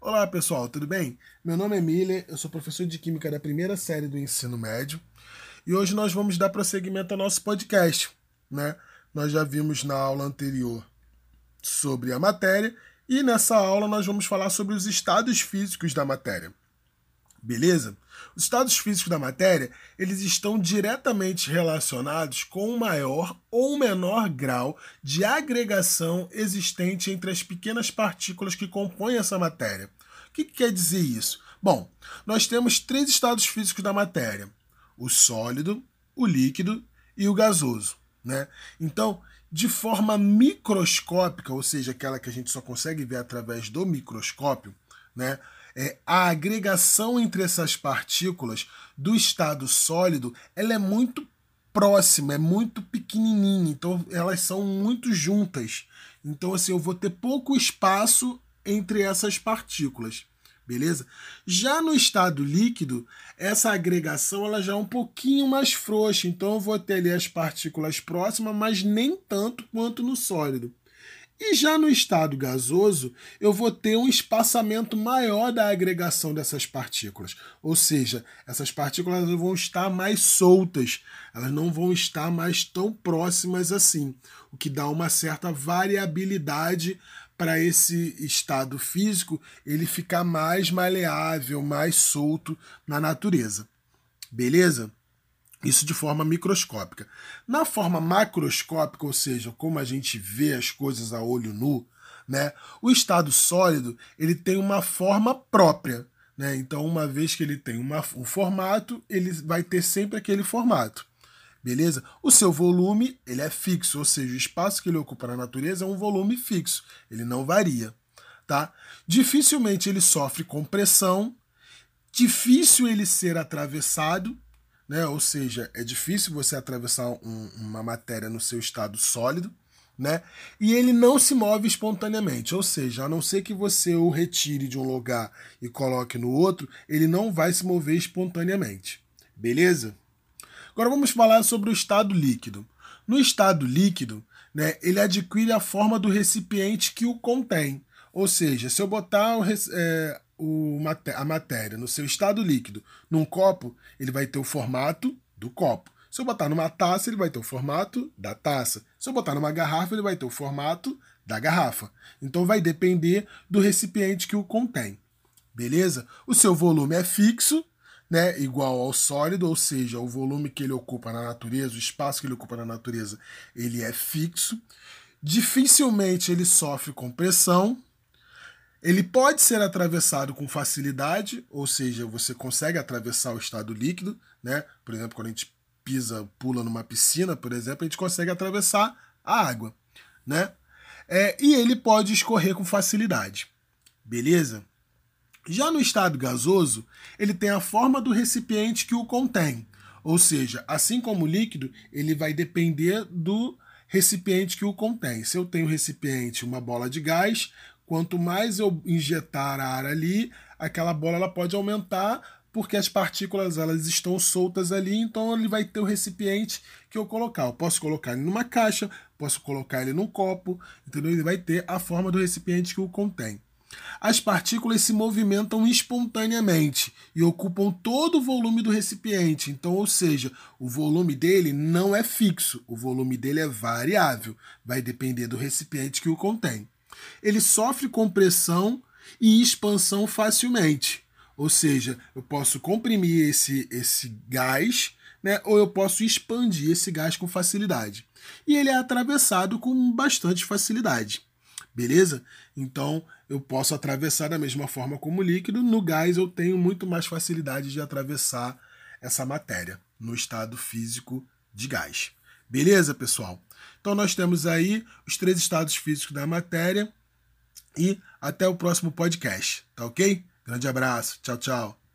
Olá pessoal, tudo bem? Meu nome é Miller, eu sou professor de Química da primeira série do ensino médio e hoje nós vamos dar prosseguimento ao nosso podcast. Né? Nós já vimos na aula anterior sobre a matéria e nessa aula nós vamos falar sobre os estados físicos da matéria. Beleza? Os estados físicos da matéria, eles estão diretamente relacionados com o maior ou menor grau de agregação existente entre as pequenas partículas que compõem essa matéria. O que, que quer dizer isso? Bom, nós temos três estados físicos da matéria: o sólido, o líquido e o gasoso. Né? Então, de forma microscópica, ou seja, aquela que a gente só consegue ver através do microscópio, né? É, a agregação entre essas partículas do estado sólido ela é muito próxima, é muito pequenininha, então elas são muito juntas. Então assim, eu vou ter pouco espaço entre essas partículas, beleza? Já no estado líquido, essa agregação ela já é um pouquinho mais frouxa, então eu vou ter ali as partículas próximas, mas nem tanto quanto no sólido. E já no estado gasoso, eu vou ter um espaçamento maior da agregação dessas partículas. Ou seja, essas partículas vão estar mais soltas, elas não vão estar mais tão próximas assim, o que dá uma certa variabilidade para esse estado físico ele ficar mais maleável, mais solto na natureza. Beleza? Isso de forma microscópica. Na forma macroscópica, ou seja, como a gente vê as coisas a olho nu, né, o estado sólido ele tem uma forma própria. Né? Então, uma vez que ele tem uma, um formato, ele vai ter sempre aquele formato. Beleza? O seu volume ele é fixo, ou seja, o espaço que ele ocupa na natureza é um volume fixo, ele não varia. Tá? Dificilmente ele sofre compressão, difícil ele ser atravessado, né? Ou seja, é difícil você atravessar um, uma matéria no seu estado sólido, né? E ele não se move espontaneamente, ou seja, a não ser que você o retire de um lugar e coloque no outro, ele não vai se mover espontaneamente. Beleza? Agora vamos falar sobre o estado líquido. No estado líquido, né, ele adquire a forma do recipiente que o contém. Ou seja, se eu botar o, é, o, a matéria no seu estado líquido num copo, ele vai ter o formato do copo. Se eu botar numa taça, ele vai ter o formato da taça. Se eu botar numa garrafa, ele vai ter o formato da garrafa. Então vai depender do recipiente que o contém. Beleza? O seu volume é fixo, né, igual ao sólido, ou seja, o volume que ele ocupa na natureza, o espaço que ele ocupa na natureza, ele é fixo. Dificilmente ele sofre compressão, ele pode ser atravessado com facilidade, ou seja, você consegue atravessar o estado líquido, né? Por exemplo, quando a gente pisa, pula numa piscina, por exemplo, a gente consegue atravessar a água, né? É, e ele pode escorrer com facilidade, beleza? Já no estado gasoso, ele tem a forma do recipiente que o contém, ou seja, assim como o líquido, ele vai depender do recipiente que o contém. Se eu tenho recipiente, uma bola de gás, Quanto mais eu injetar ar ali, aquela bola ela pode aumentar porque as partículas elas estão soltas ali, então ele vai ter o recipiente que eu colocar. Eu posso colocar ele numa caixa, posso colocar ele num copo, entendeu? Ele vai ter a forma do recipiente que o contém. As partículas se movimentam espontaneamente e ocupam todo o volume do recipiente. Então, ou seja, o volume dele não é fixo, o volume dele é variável, vai depender do recipiente que o contém ele sofre compressão e expansão facilmente. Ou seja, eu posso comprimir esse, esse gás, né, ou eu posso expandir esse gás com facilidade. E ele é atravessado com bastante facilidade. Beleza? Então eu posso atravessar da mesma forma como líquido. No gás eu tenho muito mais facilidade de atravessar essa matéria no estado físico de gás. Beleza, pessoal? Então nós temos aí os três estados físicos da matéria e até o próximo podcast, tá ok? Grande abraço, tchau, tchau.